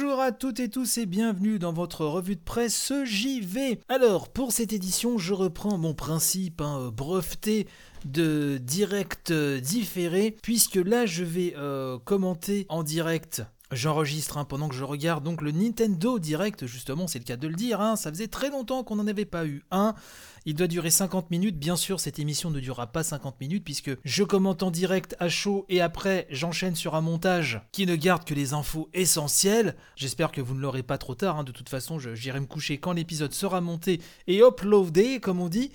Bonjour à toutes et tous et bienvenue dans votre revue de presse JV. Alors, pour cette édition, je reprends mon principe hein, breveté de direct différé, puisque là, je vais euh, commenter en direct J'enregistre hein, pendant que je regarde donc le Nintendo Direct, justement, c'est le cas de le dire. Hein. ça faisait très longtemps qu'on n'en avait pas eu un. Il doit durer 50 minutes. Bien sûr, cette émission ne durera pas 50 minutes puisque je commente en direct à chaud et après j'enchaîne sur un montage qui ne garde que les infos essentielles. J'espère que vous ne l'aurez pas trop tard. Hein. De toute façon, j'irai me coucher quand l'épisode sera monté et uploadé, comme on dit.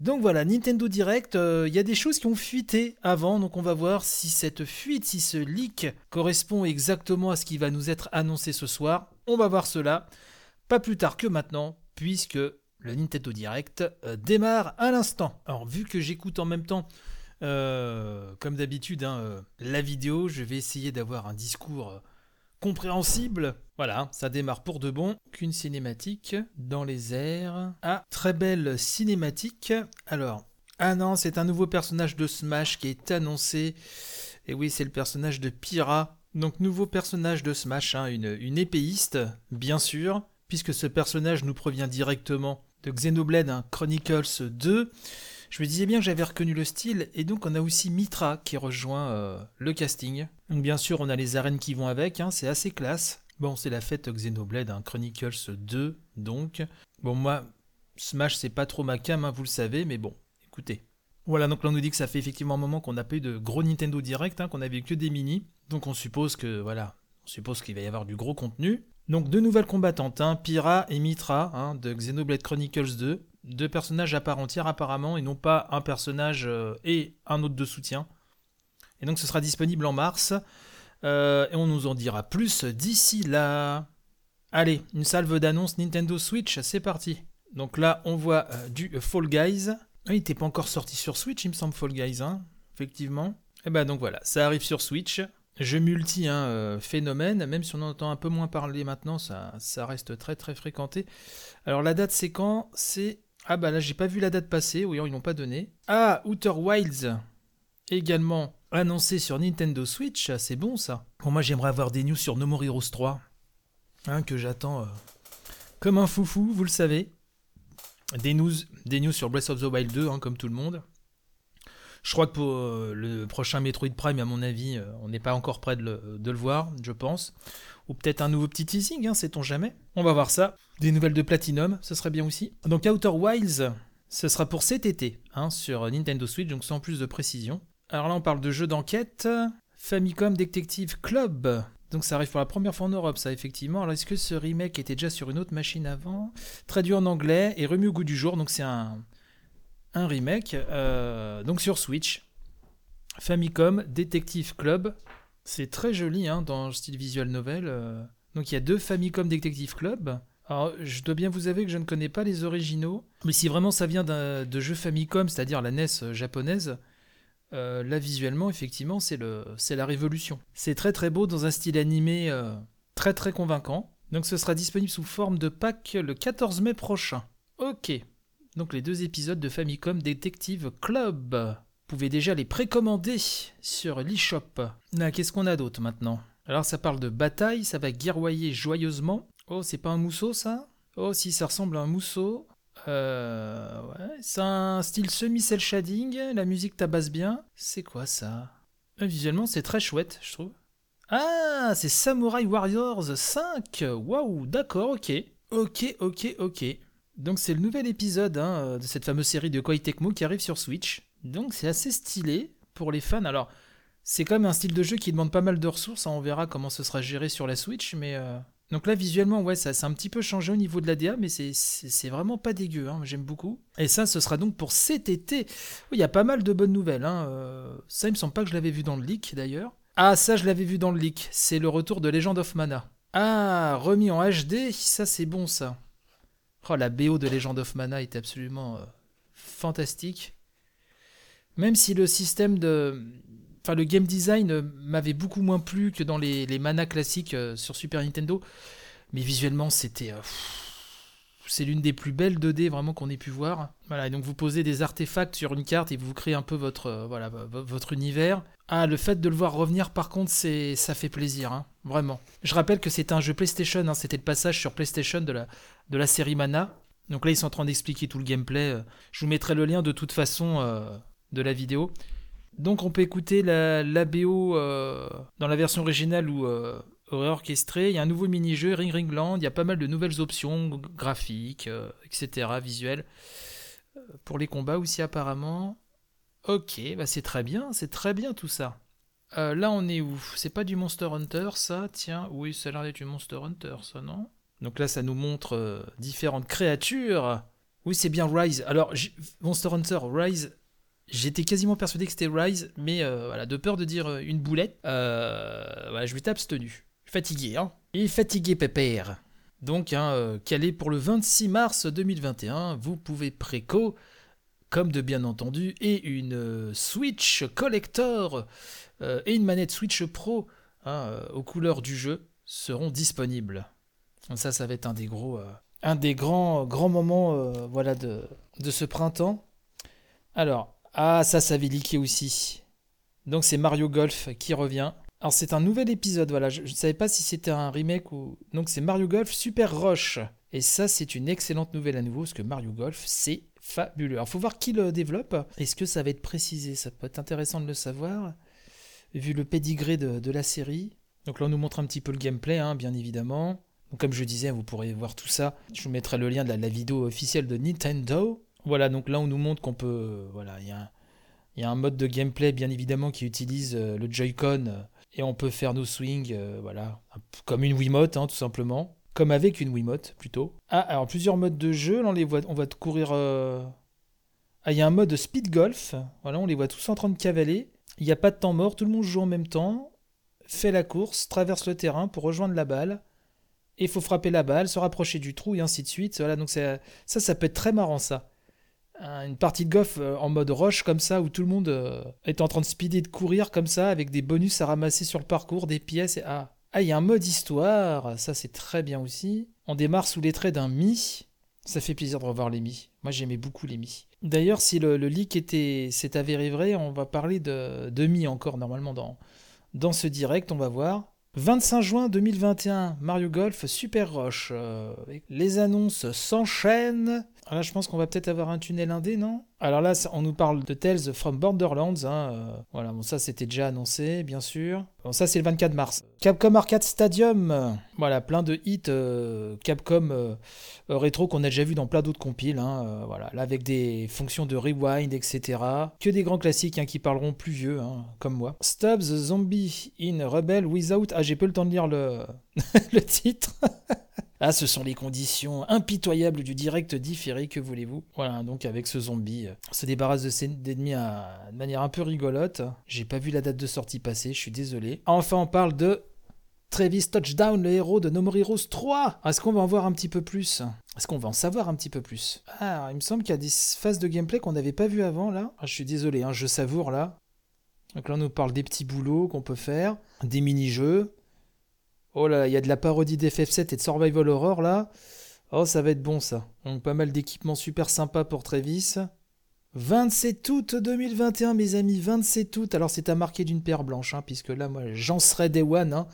Donc voilà, Nintendo Direct, il euh, y a des choses qui ont fuité avant, donc on va voir si cette fuite, si ce leak correspond exactement à ce qui va nous être annoncé ce soir. On va voir cela pas plus tard que maintenant, puisque le Nintendo Direct euh, démarre à l'instant. Alors vu que j'écoute en même temps, euh, comme d'habitude, hein, la vidéo, je vais essayer d'avoir un discours compréhensible. Voilà, ça démarre pour de bon. Qu'une cinématique dans les airs. Ah, très belle cinématique. Alors, ah non, c'est un nouveau personnage de Smash qui est annoncé. Et oui, c'est le personnage de Pyra. Donc, nouveau personnage de Smash, hein, une, une épéiste, bien sûr, puisque ce personnage nous provient directement de Xenoblade hein, Chronicles 2. Je me disais bien que j'avais reconnu le style, et donc on a aussi Mitra qui rejoint euh, le casting. Donc bien sûr, on a les arènes qui vont avec, hein, c'est assez classe. Bon, c'est la fête Xenoblade, hein, Chronicles 2, donc. Bon, moi, Smash, c'est pas trop ma cam, hein, vous le savez, mais bon, écoutez. Voilà, donc là on nous dit que ça fait effectivement un moment qu'on n'a pas eu de gros Nintendo Direct, qu'on avait que des mini. Donc on suppose que, voilà, on suppose qu'il va y avoir du gros contenu. Donc deux nouvelles combattantes, Pyra et Mitra, de Xenoblade Chronicles 2 deux personnages à part entière apparemment, et non pas un personnage euh, et un autre de soutien. Et donc ce sera disponible en mars, euh, et on nous en dira plus d'ici là. Allez, une salve d'annonce Nintendo Switch, c'est parti. Donc là, on voit euh, du Fall Guys. Ah, il n'était pas encore sorti sur Switch, il me semble, Fall Guys, hein, effectivement. Et eh bah ben, donc voilà, ça arrive sur Switch. Je multi hein, phénomène, même si on entend un peu moins parler maintenant, ça, ça reste très très fréquenté. Alors la date c'est quand? C'est ah bah là j'ai pas vu la date passer, oui ils l'ont pas donné. Ah, Outer Wilds, également annoncé sur Nintendo Switch, c'est bon ça. Bon moi j'aimerais avoir des news sur No More Heroes 3, hein, que j'attends euh, comme un foufou, vous le savez. Des news, des news sur Breath of the Wild 2, hein, comme tout le monde. Je crois que pour euh, le prochain Metroid Prime, à mon avis, euh, on n'est pas encore prêt de le, voir, je pense. Ou peut-être un nouveau petit teasing, hein, sait-on jamais. On va voir ça. Des nouvelles de Platinum, ce serait bien aussi. Donc Outer Wilds, ce sera pour cet été, hein, sur Nintendo Switch, donc sans plus de précision. Alors là, on parle de jeux d'enquête. Famicom Detective Club. Donc ça arrive pour la première fois en Europe, ça effectivement. Alors est-ce que ce remake était déjà sur une autre machine avant? Traduit en anglais et remis au goût du jour. Donc c'est un, remake. Euh, donc sur Switch. Famicom Detective Club. C'est très joli hein, dans le style visual novel. Euh. Donc il y a deux Famicom Detective Club. Alors je dois bien vous avouer que je ne connais pas les originaux. Mais si vraiment ça vient de jeux Famicom, c'est-à-dire la NES japonaise, euh, là visuellement effectivement c'est la révolution. C'est très très beau dans un style animé euh, très très convaincant. Donc ce sera disponible sous forme de pack le 14 mai prochain. Ok. Donc les deux épisodes de Famicom Detective Club pouvez déjà les précommander sur l'eShop. Qu'est-ce qu'on a d'autre maintenant? Alors ça parle de bataille, ça va guerroyer joyeusement. Oh, c'est pas un mousseau ça? Oh, si, ça ressemble à un mousseau. Euh, ouais, c'est un style semi-cel shading, la musique tabasse bien. C'est quoi ça? Euh, Visuellement, c'est très chouette, je trouve. Ah, c'est Samurai Warriors 5 Waouh, d'accord, ok. Ok, ok, ok. Donc c'est le nouvel épisode hein, de cette fameuse série de Koei Tecmo qui arrive sur Switch. Donc c'est assez stylé pour les fans. Alors c'est quand même un style de jeu qui demande pas mal de ressources. Hein. On verra comment ce sera géré sur la Switch. Mais euh, donc là visuellement ouais ça, a un petit peu changé au niveau de la DA, mais c'est vraiment pas dégueu. Hein. J'aime beaucoup. Et ça ce sera donc pour cet été. Il y a pas mal de bonnes nouvelles. Hein. Euh, ça il me semble pas que je l'avais vu dans le leak d'ailleurs. Ah ça je l'avais vu dans le leak. C'est le retour de Legend of Mana. Ah remis en HD, ça c'est bon ça. Oh, la BO de Legend of Mana est absolument euh, fantastique. Même si le système de. Enfin, le game design m'avait beaucoup moins plu que dans les, les Mana classiques euh, sur Super Nintendo. Mais visuellement, c'était. Euh, c'est l'une des plus belles 2D vraiment qu'on ait pu voir. Voilà, et donc vous posez des artefacts sur une carte et vous créez un peu votre, voilà, votre univers. Ah, le fait de le voir revenir, par contre, c'est, ça fait plaisir. Hein. vraiment. Je rappelle que c'était un jeu PlayStation, hein, c'était le passage sur PlayStation de la, de la série Mana. Donc là, ils sont en train d'expliquer tout le gameplay. euh. Je vous mettrai le lien de toute façon euh, de la vidéo. Donc on peut écouter la, euh, dans la version originale ou euh, réorchestrée. Il y a un nouveau mini-jeu, Ring Ring Land. Il y a pas mal de nouvelles options graphiques, euh, etc., visuelles. Pour les combats aussi apparemment. Ok, bah c'est très bien, c'est très bien tout ça. Là on est où? C'est pas du Monster Hunter ça? Tiens, oui, ça a l'air d'être du Monster Hunter ça, non? Donc là ça nous montre différentes créatures. Oui, c'est bien Rise. Alors, Monster Hunter Rise, j'étais quasiment persuadé que c'était Rise, mais euh, voilà, de peur de dire euh, une boulette, euh, voilà, je m'étais abstenu. Fatigué, hein Et fatigué, pépère. Donc, hein, calé pour le 26 mars 2021, vous pouvez préco, comme de bien entendu, et une Switch Collector et une manette Switch Pro hein, aux couleurs du jeu seront disponibles. Ça, ça va être un des gros, un des grands, grands moments, voilà, de, de ce printemps. Alors, ah, ça, ça avait leaké aussi. Donc c'est Mario Golf qui revient. Alors c'est un nouvel épisode, voilà. Je ne savais pas si c'était un remake ou. Donc c'est Mario Golf Super Rush. Et ça, c'est une excellente nouvelle à nouveau, parce que Mario Golf, c'est fabuleux. Alors faut voir qui le développe. Est-ce que ça va être précisé? Ça peut être intéressant de le savoir, vu le pédigré de, la série. Donc là, on nous montre un petit peu le gameplay, hein, bien évidemment. Donc, comme je disais, vous pourrez voir tout ça. Je vous mettrai le lien de la vidéo officielle de Nintendo. Voilà, donc là, on nous montre qu'on peut. euh, voilà, il y a un. Mode de gameplay bien évidemment qui utilise euh, le Joy-Con euh, et on peut faire nos swings, voilà, comme une Wiimote hein, tout simplement, comme avec une Wiimote plutôt. Ah, alors plusieurs modes de jeu, là on les voit, va te courir. Ah, il y a un mode speed golf, voilà, on les voit tous en train de cavaler. Il n'y a pas de temps mort, tout le monde joue en même temps, fait la course, traverse le terrain pour rejoindre la balle. Et il faut frapper la balle, se rapprocher du trou et ainsi de suite. Voilà, donc ça, ça, peut être très marrant ça une partie de golf euh, en mode rush comme ça où tout le monde euh, est en train de speeder de courir comme ça avec des bonus à ramasser sur le parcours, des pièces et ah ah il y a un mode histoire, ça c'est très bien aussi. On démarre sous les traits d'un Mi. Ça fait plaisir de revoir les Mi. Moi j'aimais beaucoup les Mi. D'ailleurs si le, le leak était s'est avéré vrai, on va parler de, Mi encore normalement dans dans ce direct, on va voir. 25 juin 2021, Mario Golf Super Rush. Euh, les annonces s'enchaînent. Ah, Là, je pense qu'on va peut-être avoir un tunnel indé, non? Alors là, on nous parle de Tales from Borderlands. hein, euh, voilà, bon, ça c'était déjà annoncé, bien sûr. Bon, ça c'est le 24 mars. Capcom Arcade Stadium. Voilà, plein de hits euh, Capcom euh, rétro qu'on a déjà vu dans plein d'autres compiles. hein, voilà, là avec des fonctions de rewind, etc. Que des grands classiques hein, qui parleront plus vieux, hein, comme moi. Stubbs Zombie in Rebel Without. Ah, j'ai pas le temps de lire le, le titre. Ah, ce sont les conditions impitoyables du direct différé, que voulez-vous Voilà, donc avec ce zombie, euh, on se débarrasse de ses d'ennemis à- de manière un peu rigolote. J'ai pas vu la date de sortie passer, je suis désolé. Enfin, on parle de Travis Touchdown, le héros de No More Heroes 3 Est-ce qu'on va en voir un petit peu plus? Est-ce qu'on va en savoir un petit peu plus? Ah, il me semble qu'il y a des phases de gameplay qu'on n'avait pas vu avant, là. Ah, je suis désolé, hein, je savoure, là. Donc là, on nous parle des petits boulots qu'on peut faire, des mini-jeux, Oh là, il y a de la parodie d'FF7 et de Survival Horror là. Oh, ça va être bon ça. Donc pas mal d'équipements super sympas pour Travis. 27 août 2021, mes amis, 27 août. Alors c'est à marquer d'une paire blanche, hein, puisque là, moi, j'en serai Day One. hein.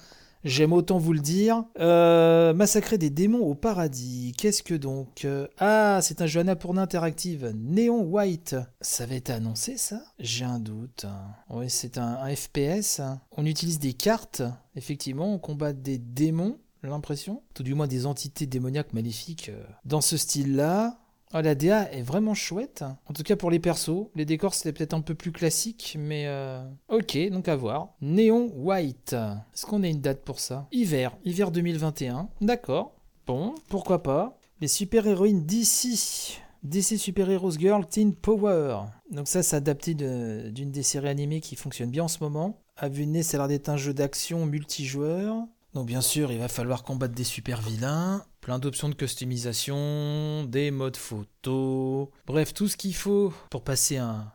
J'aime autant vous le dire. Euh, massacrer des démons au paradis. Qu'est-ce que donc Euh, Ah, c'est un jeu Annapurna interactive. Neon White. Ça va être annoncé, ça? J'ai un doute. Oui, c'est un, FPS. On utilise des cartes. Effectivement, on combat des démons, l'impression. Tout du moins des entités démoniaques maléfiques euh, dans ce style-là. Ah, la DA est vraiment chouette. En tout cas pour les persos. Les décors c'était peut-être un peu plus classique, mais euh, ok, donc à voir. Néon White. Est-ce qu'on a une date pour ça? Hiver, hiver 2021. D'accord. Bon, pourquoi pas. Les super-héroïnes d'ici. DC Super Heroes Girl Teen Power. Donc ça, c'est adapté d'une des séries animées qui fonctionne bien en ce moment. À vue de nez, ça a l'air d'être un jeu d'action multijoueur. Donc bien sûr, il va falloir combattre des super vilains, plein d'options de customisation, des modes photo, bref, tout ce qu'il faut pour passer un,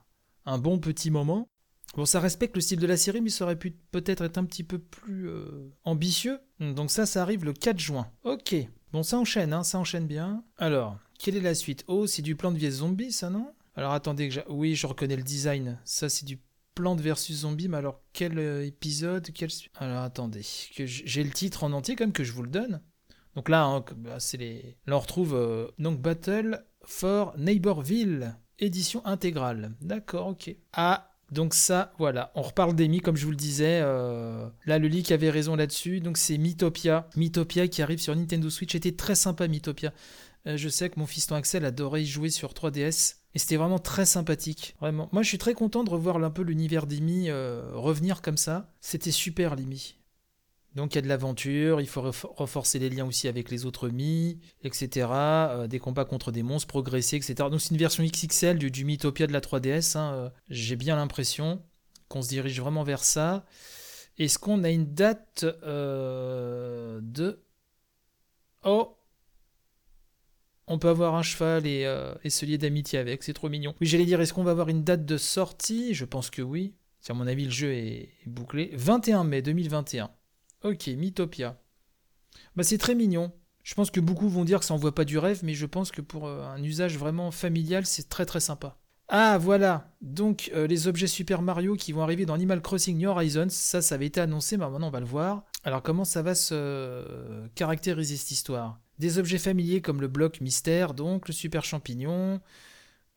bon petit moment. Bon, ça respecte le style de la série, mais ça aurait pu peut-être être un petit peu plus euh, ambitieux. Donc ça, ça arrive le 4 juin. Ok. Bon, ça enchaîne, hein, ça enchaîne bien. Alors, quelle est la suite? Oh, c'est du plan de vieille zombie, ça, non? Alors attendez, oui, je reconnais le design. Ça, c'est du Plante versus Zombie, mais alors quel euh, épisode quel... Alors attendez, que j'ai le titre en entier comme que je vous le donne. Donc là, hein, bah, c'est les... là on retrouve euh, donc Battle for Neighborville, édition intégrale. D'accord, ok. Ah, donc ça, voilà, on reparle d'Emi, comme je vous le disais. Euh, là, le leak avait raison là-dessus. Donc c'est Mythopia. Mythopia qui arrive sur Nintendo Switch. Était très sympa, Mythopia. Je sais que mon fiston Axel adorait y jouer sur 3DS. Et c'était vraiment très sympathique. Vraiment. Moi, je suis très content de revoir un peu l'univers d'Emi euh, revenir comme ça. C'était super, l'Emi. Donc il y a de l'aventure, il faut renforcer les liens aussi avec les autres Mi, etc. Euh, des combats contre des monstres, progresser, etc. Donc c'est une version XXL du, du Mythopia de la 3DS. Hein, euh, J'ai bien l'impression qu'on se dirige vraiment vers ça. Est-ce qu'on a une date de... Oh on peut avoir un cheval et, et ce lier d'amitié avec, c'est trop mignon. Oui, j'allais dire, est-ce qu'on va avoir une date de sortie? Je pense que oui. À mon avis, le jeu est bouclé. 21 mai 2021. Ok, Mythopia. Bah c'est très mignon. Je pense que beaucoup vont dire que ça envoie pas du rêve, mais je pense que pour euh, un usage vraiment familial, c'est très très sympa. Ah voilà, donc euh, les objets Super Mario qui vont arriver dans Animal Crossing New Horizons, ça ça avait été annoncé, mais maintenant on va le voir. Alors comment ça va se caractériser cette histoire? Des objets familiers comme le bloc mystère, donc le super champignon,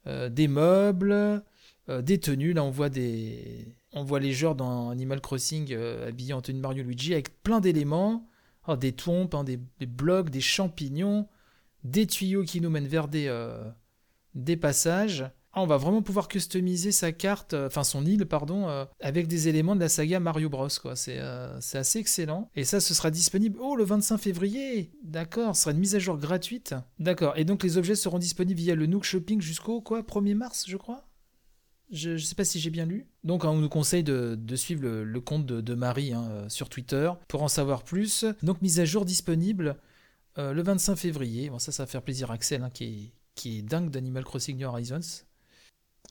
euh, des meubles, des tenues, là on voit des, on voit les joueurs dans Animal Crossing euh, habillés en tenue Mario Luigi avec plein d'éléments, oh, des tombes, hein, des, blocs, des champignons, des tuyaux qui nous mènent vers des, euh, des passages. Ah, on va vraiment pouvoir customiser sa carte, euh, enfin son île, pardon, avec des éléments de la saga Mario Bros. C'est assez excellent. Et ça, ce sera disponible, oh, le 25 février D'accord, ce sera une mise à jour gratuite. D'accord, et donc les objets seront disponibles via le Nook Shopping jusqu'au, quoi, 1er mars, je crois? Je ne sais pas si j'ai bien lu. Donc, on nous conseille de, suivre le, compte de, Marie hein, euh, sur Twitter pour en savoir plus. Donc, mise à jour disponible euh, le 25 février. Bon, ça, ça va faire plaisir à Axel, hein, qui, est, qui est dingue d'Animal Crossing New Horizons.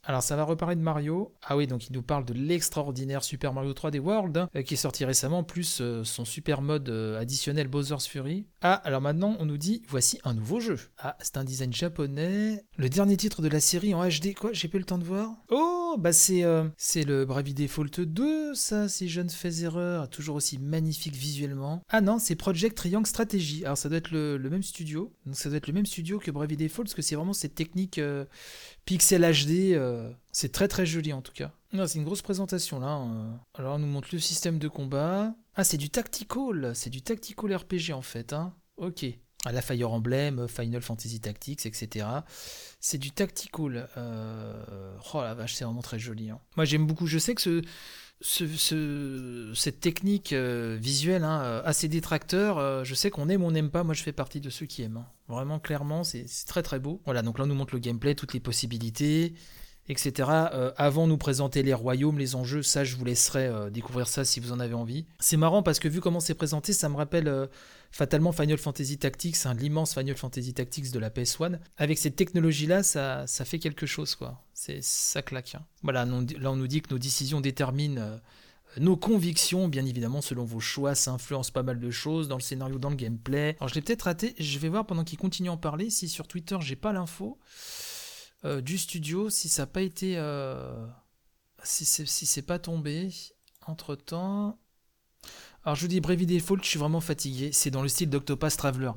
Alors ça va reparler de Mario. Ah oui, donc il nous parle de l'extraordinaire Super Mario 3D World, hein, euh, qui est sorti récemment, plus euh, son super mode euh, additionnel Bowser's Fury. Ah, alors maintenant on nous dit, voici un nouveau jeu. Ah, c'est un design japonais. Le dernier titre de la série en HD, quoi J'ai pas le temps de voir. Oh, bah c'est c'est le Bravely Default 2, ça, si je ne fais erreur. Toujours aussi magnifique visuellement. Ah non, c'est Project Triangle Strategy. Alors ça doit être le, même studio. Donc ça doit être le même studio que Bravely Default, parce que c'est vraiment cette technique pixel HD. Euh, c'est très très joli en tout cas. C'est une grosse présentation là. Hein. Alors on nous montre le système de combat. Ah c'est du tactical, c'est du tactical RPG en fait. Hein. Ok. Ah, la Fire Emblem, Final Fantasy Tactics, etc. C'est du tactical. Euh, oh la vache, c'est vraiment très joli. Hein. Moi j'aime beaucoup. Je sais que ce, ce, cette technique euh, visuelle hein, euh, assez détracteur, euh, je sais qu'on aime ou on n'aime pas, moi je fais partie de ceux qui aiment. Hein. Vraiment, clairement, c'est très très beau. Voilà, donc là on nous montre le gameplay, toutes les possibilités, etc. avant nous présenter les royaumes, les enjeux, ça je vous laisserai découvrir ça si vous en avez envie. C'est marrant parce que vu comment c'est présenté, ça me rappelle fatalement Final Fantasy Tactics, hein, l'immense Final Fantasy Tactics de la PS1. Avec cette technologie-là, ça, ça fait quelque chose, quoi. C'est ça claque. Hein. Voilà, là on nous dit que nos décisions déterminent euh, nos convictions, bien évidemment, selon vos choix, ça influence pas mal de choses dans le scénario, dans le gameplay. Alors je l'ai peut-être raté, je vais voir pendant qu'il continue à en parler si sur Twitter j'ai pas l'info euh, du studio, si ça n'a pas été. Euh, si c'est si pas tombé entre temps. Alors je vous dis Bravely Default, je suis vraiment fatigué. C'est dans le style d'Octopath Traveler.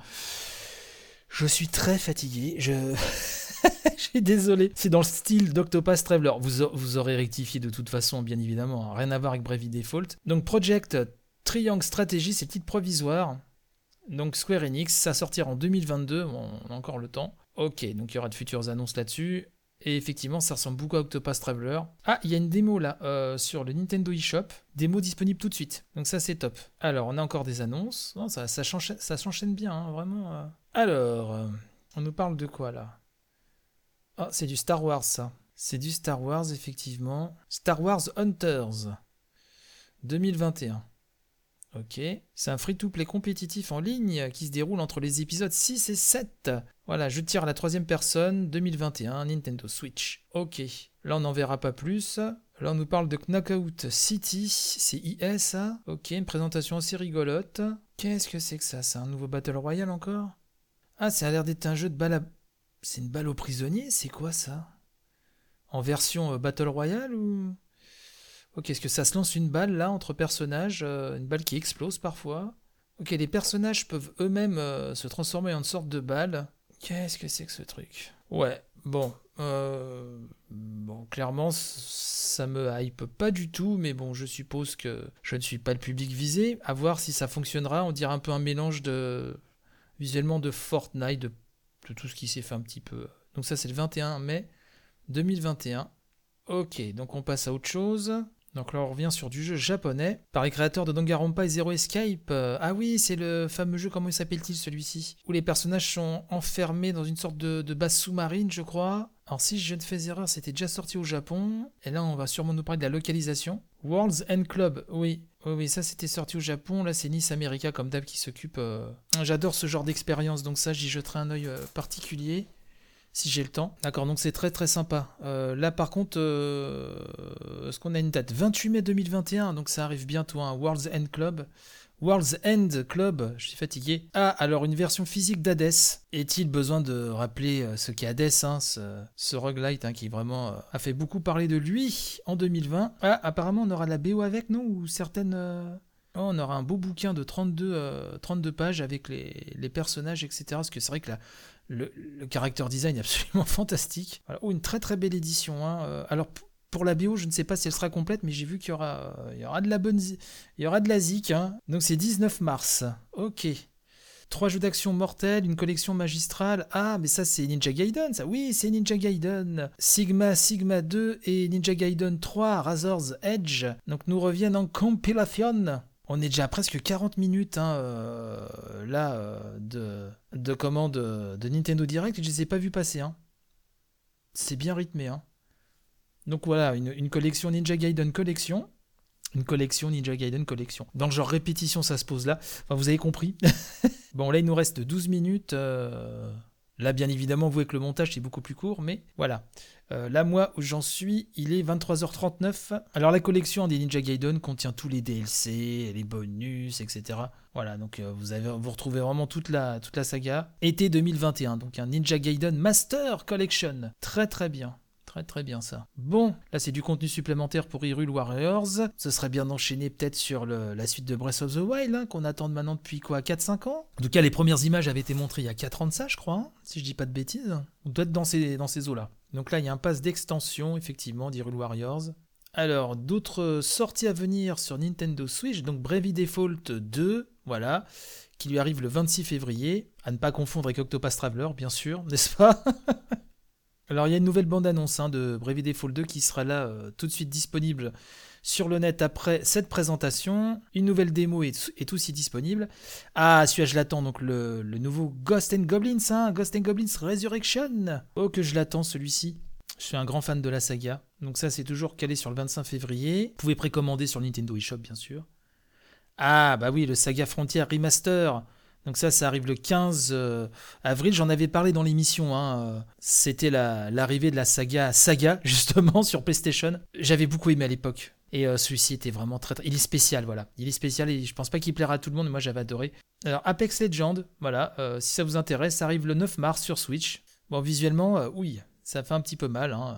Je suis très fatigué. Je. je suis désolé. C'est dans le style d'Octopath Traveler. Vous, vous aurez rectifié de toute façon, bien évidemment. Rien à voir avec Bravely Default. Donc Project Triangle Strategy, c'est le titre provisoire. Donc Square Enix, ça sortira en 2022. on a encore le temps. Ok, donc il y aura de futures annonces là-dessus. Et effectivement, ça ressemble beaucoup à Octopath Traveler. Ah, il y a une démo là euh, sur le Nintendo eShop. Démo disponible tout de suite. Donc ça, c'est top. Alors, on a encore des annonces. ça, s'enchaîne bien, hein, vraiment. Euh. Alors, euh, on nous parle de quoi là? Ah, c'est du Star Wars ça. C'est du Star Wars, effectivement. Star Wars Hunters 2021. Ok. C'est un free-to-play compétitif en ligne qui se déroule entre les épisodes 6 et 7. Voilà, je tire à la troisième personne, 2021, Nintendo Switch. Ok. Là, on n'en verra pas plus. Là, on nous parle de Knockout City. C'est IS, Ok, une présentation assez rigolote. Qu'est-ce que c'est que ça? C'est un nouveau Battle Royale encore? Ah, ça a l'air d'être un jeu de balle à... C'est une balle aux prisonniers? C'est quoi ça? En version euh, Battle Royale ou... Ok, est-ce que ça se lance une balle là entre personnages euh, Une balle qui explose parfois? Ok, les personnages peuvent eux-mêmes euh, se transformer en une sorte de balle. Qu'est-ce que c'est que ce truc? Ouais, bon. Euh, bon, clairement, ça me hype pas du tout, mais bon, je suppose que je ne suis pas le public visé. À voir si ça fonctionnera. On dirait un peu un mélange de. visuellement de Fortnite, de, de tout ce qui s'est fait un petit peu. Donc, ça, c'est le 21 mai 2021. Ok, donc on passe à autre chose. Donc là, on revient sur du jeu japonais, par les créateurs de Danganronpa et Zero Escape. Euh, ah oui, c'est le fameux jeu, comment s'appelle-t-il celui-ci? Où les personnages sont enfermés dans une sorte de, base sous-marine, je crois. Alors si je ne fais erreur, c'était déjà sorti au Japon. Et là, on va sûrement nous parler de la localisation. World's End Club, oui. Oui, oui, ça c'était sorti au Japon. Là, c'est Nice America, comme d'hab, qui s'occupe. Euh, j'adore ce genre d'expérience, donc ça, j'y jeterai un œil euh, particulier si j'ai le temps. D'accord, donc c'est très très sympa. Euh, là par contre, euh, est-ce qu'on a une date? 28 mai 2021, donc ça arrive bientôt, un hein. World's End Club. World's End Club, je suis fatigué. Ah, alors une version physique d'Hades. Est-il besoin de rappeler euh, ce qu'est Hades, hein, ce, ce roguelite hein, qui vraiment a fait beaucoup parler de lui en 2020 Ah, apparemment on aura la BO avec, non? Ou certaines... Oh, on aura un beau bouquin de 32, 32 pages avec les, personnages, etc. Parce que c'est vrai que le, le character design est absolument fantastique. Oh, une très très belle édition. Hein. Euh, alors pour la bio, je ne sais pas si elle sera complète, mais j'ai vu qu'il y aura, aura de la bonne, il y aura de la zik. Hein. Donc c'est 19 mars. Ok. Trois jeux d'action mortels, une collection magistrale. Ah, mais ça c'est Ninja Gaiden, ça. Oui, c'est Ninja Gaiden. Sigma, Sigma 2 et Ninja Gaiden 3, Razor's Edge. Donc nous reviennent en compilation. On est déjà à presque 40 minutes hein, euh, là euh, de, de commandes de Nintendo Direct je ne les ai pas vus passer. Hein. C'est bien rythmé. Hein. Donc voilà, une, collection Ninja Gaiden collection. Une collection Ninja Gaiden collection. Dans le genre répétition, ça se pose là. Enfin, vous avez compris. bon, là, il nous reste 12 minutes. Euh, là, bien évidemment, vous voyez que le montage, c'est beaucoup plus court, mais voilà. Euh, là, moi, où j'en suis, il est 23h39. Alors, la collection des Ninja Gaiden contient tous les DLC, les bonus, etc. Voilà, donc euh, vous, avez, vous retrouvez vraiment toute la, toute la saga. Été 2021, donc un Ninja Gaiden Master Collection. Très très bien. Très très bien ça. Bon, là c'est du contenu supplémentaire pour Hyrule Warriors. Ce serait bien d'enchaîner peut-être sur la suite de Breath of the Wild, hein, qu'on attend maintenant depuis quoi 4-5 ans? En tout cas, les premières images avaient été montrées il y a 4 ans de ça, je crois, hein, si je dis pas de bêtises. On doit être dans ces, eaux-là. Donc là, il y a un pass d'extension, effectivement, d'Hyrule Warriors. Alors, d'autres sorties à venir sur Nintendo Switch, donc Bravely Default 2, voilà, qui lui arrive le 26 février, à ne pas confondre avec Octopath Traveler, bien sûr, n'est-ce pas? Alors, il y a une nouvelle bande-annonce hein, de Bravely Default 2 qui sera là euh, tout de suite disponible sur le net après cette présentation. Une nouvelle démo est, aussi disponible. Ah, celui-là, je l'attends. Donc, le, nouveau Ghost and Goblins, hein, Ghost and Goblins Resurrection. Oh, que je l'attends, celui-ci. Je suis un grand fan de la saga. Donc, ça, c'est toujours calé sur le 25 février. Vous pouvez précommander sur Nintendo eShop, bien sûr. Ah, bah oui, le Saga Frontier Remaster. Donc ça, ça arrive le 15 euh, avril. J'en avais parlé dans l'émission. Hein. C'était l'arrivée de la saga Saga, justement, sur PlayStation. J'avais beaucoup aimé à l'époque. Et euh, celui-ci était vraiment très, très, Il est spécial, voilà. Il est spécial et je pense pas qu'il plaira à tout le monde, moi j'avais adoré. Alors, Apex Legend, voilà. Euh, si ça vous intéresse, ça arrive le 9 mars sur Switch. Bon, visuellement, euh, oui, ça fait un petit peu mal. Hein.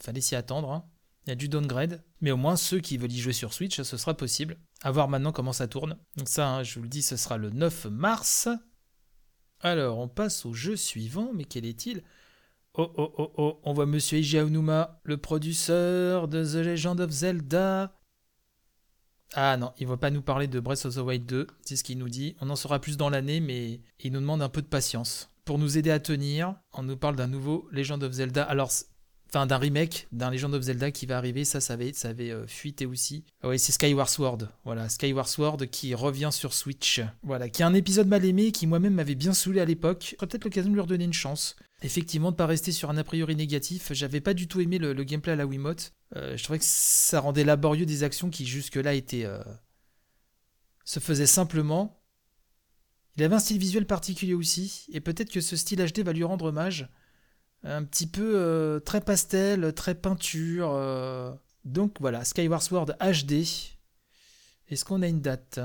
Fallait s'y attendre. Hein. Il y a du downgrade. Mais au moins, ceux qui veulent y jouer sur Switch, ce sera possible. À voir maintenant comment ça tourne. Donc, ça, hein, je vous le dis, ce sera le 9 mars. Alors, on passe au jeu suivant. Mais quel est-il? Oh oh oh oh, on voit Monsieur Eiji Aonuma, le producteur de The Legend of Zelda. Ah non, il ne va pas nous parler de Breath of the Wild 2, c'est ce qu'il nous dit. On en saura plus dans l'année, mais il nous demande un peu de patience. Pour nous aider à tenir, on nous parle d'un nouveau Legend of Zelda. Alors, enfin d'un remake d'un Legend of Zelda qui va arriver, ça, ça ça avait euh, fuité aussi. Ah oui, c'est Skyward Sword. Voilà, Skyward Sword qui revient sur Switch. Voilà, qui est un épisode mal aimé qui moi-même m'avait bien saoulé à l'époque. Peut-être l'occasion de lui redonner une chance. Effectivement, de pas rester sur un a priori négatif, j'avais pas du tout aimé le, gameplay à la Wiimote. Euh, je trouvais que ça rendait laborieux des actions qui jusque-là étaient euh, se faisaient simplement. Il avait un style visuel particulier aussi, et peut-être que ce style HD va lui rendre hommage. Un petit peu euh, très pastel, très peinture. Donc voilà, Skyward Sword HD. Est-ce qu'on a une date?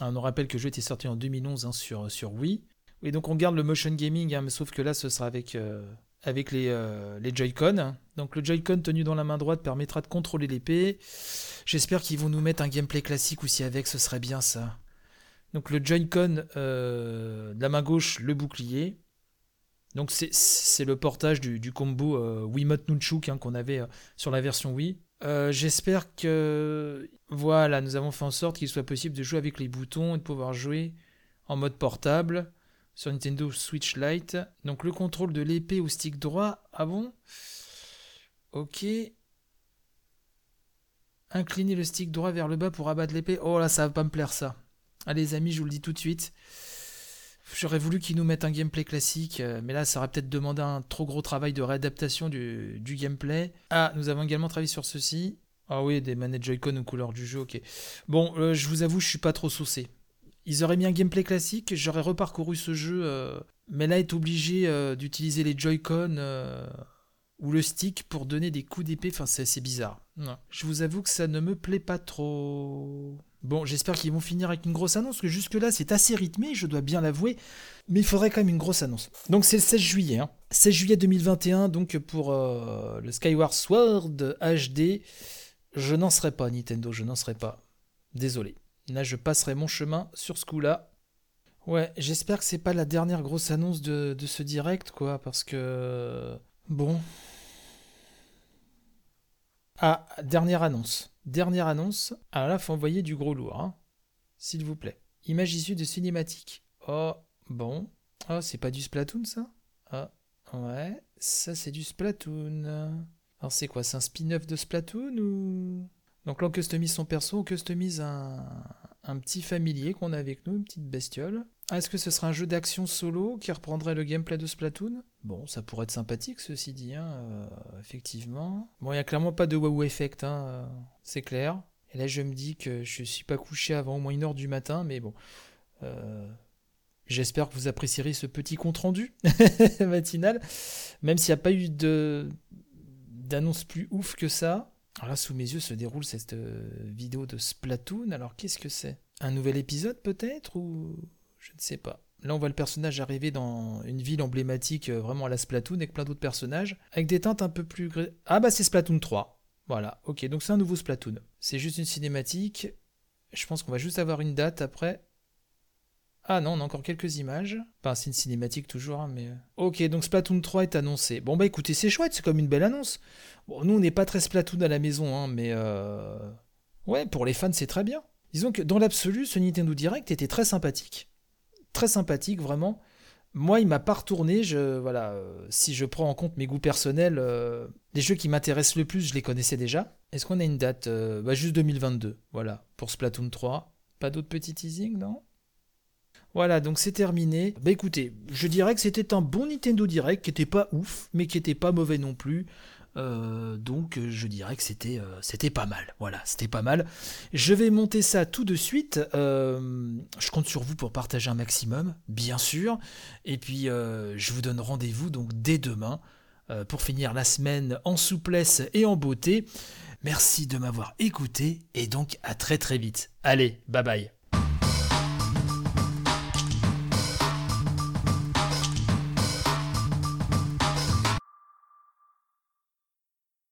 On nous rappelle que le jeu était sorti en 2011 hein, sur, sur Wii. Et donc on garde le motion gaming, hein, mais sauf que là ce sera avec, euh, avec les, les Joy-Con. Donc le Joy-Con tenu dans la main droite permettra de contrôler l'épée. J'espère qu'ils vont nous mettre un gameplay classique aussi avec, ce serait bien ça. Donc le Joy-Con de la main gauche, le bouclier. Donc c'est le portage du, combo euh, Wiimote Nunchuk hein, qu'on avait sur la version Wii. Euh, j'espère que voilà, nous avons fait en sorte qu'il soit possible de jouer avec les boutons et de pouvoir jouer en mode portable sur Nintendo Switch Lite. Donc le contrôle de l'épée au stick droit. Ah bon? Ok. Incliner le stick droit vers le bas pour abattre l'épée. Oh là, ça va pas me plaire ça. Allez les amis, je vous le dis tout de suite. J'aurais voulu qu'ils nous mettent un gameplay classique, euh, mais là, ça aurait peut-être demandé un trop gros travail de réadaptation du, gameplay. Ah, nous avons également travaillé sur ceci. Ah oui, des manettes Joy-Con aux couleurs du jeu, ok. Bon, euh, je vous avoue, je suis pas trop saucé. Ils auraient mis un gameplay classique, j'aurais reparcouru ce jeu, euh, mais là, être obligé d'utiliser les Joy-Con ou le stick pour donner des coups d'épée, enfin, c'est assez bizarre. Je vous avoue que ça ne me plaît pas trop. Bon, j'espère qu'ils vont finir avec une grosse annonce, que jusque-là, c'est assez rythmé, je dois bien l'avouer, mais il faudrait quand même une grosse annonce. Donc c'est le 16 juillet, 16 hein. juillet 2021, donc pour euh, le Skyward Sword HD, je n'en serai pas, Nintendo, je n'en serai pas. Désolé. Là, je passerai mon chemin sur ce coup-là. Ouais, j'espère que c'est pas la dernière grosse annonce de, de ce direct, quoi, parce que... Bon... Ah, dernière annonce. Dernière annonce. Alors là, faut envoyer du gros lourd, hein. S'il vous plaît. Image issue de cinématique. Oh, bon. Oh, c'est pas du Splatoon, ça? Ah, ouais. Ça, c'est du Splatoon. Alors, c'est quoi? C'est un spin-off de Splatoon ou? Donc là, on customise son perso, on customise un, un petit familier qu'on a avec nous, une petite bestiole. Ah, est-ce que ce sera un jeu d'action solo qui reprendrait le gameplay de Splatoon? Bon, ça pourrait être sympathique, ceci dit, hein, euh, effectivement. Bon, il n'y a clairement pas de wow effect, hein, euh, c'est clair. Et là, je me dis que je suis pas couché avant au moins une heure du matin, mais bon. Euh, j'espère que vous apprécierez ce petit compte rendu matinal, même s'il n'y a pas eu d'annonce plus ouf que ça. Alors là, sous mes yeux se déroule cette vidéo de Splatoon. Alors, qu'est-ce que c'est? Un nouvel épisode peut-être Ou je ne sais pas. Là, on voit le personnage arriver dans une ville emblématique euh, vraiment à la Splatoon avec plein d'autres personnages, avec des teintes un peu plus... Ah bah c'est Splatoon 3. Voilà, ok, donc c'est un nouveau Splatoon. C'est juste une cinématique. Je pense qu'on va juste avoir une date après. Ah non, on a encore quelques images. Enfin, c'est une cinématique toujours, hein, mais... Euh. Ok, donc Splatoon 3 est annoncé. Bon bah écoutez, c'est chouette, c'est comme une belle annonce. Bon, nous, on n'est pas très Splatoon à la maison, hein, mais... Euh... Ouais, pour les fans, c'est très bien. Disons que dans l'absolu, ce Nintendo Direct était très sympathique. Très sympathique, vraiment. Moi, il m'a pas retourné. Je, voilà, euh, si je prends en compte mes goûts personnels, euh, les jeux qui m'intéressent le plus, je les connaissais déjà. Est-ce qu'on a une date bah, Juste 2022, voilà, pour Splatoon 3. Pas d'autres petits teasing, non? Voilà, donc c'est terminé. Bah écoutez, je dirais que c'était un bon Nintendo Direct qui était pas ouf, mais qui était pas mauvais non plus. Euh, donc je dirais que c'était euh, c'était pas mal. Voilà, c'était pas mal. Je vais monter ça tout de suite. Euh, je compte sur vous pour partager un maximum, bien sûr. Et puis je vous donne rendez-vous donc dès demain pour finir la semaine en souplesse et en beauté. Merci de m'avoir écouté et donc à très très vite. Allez, bye bye.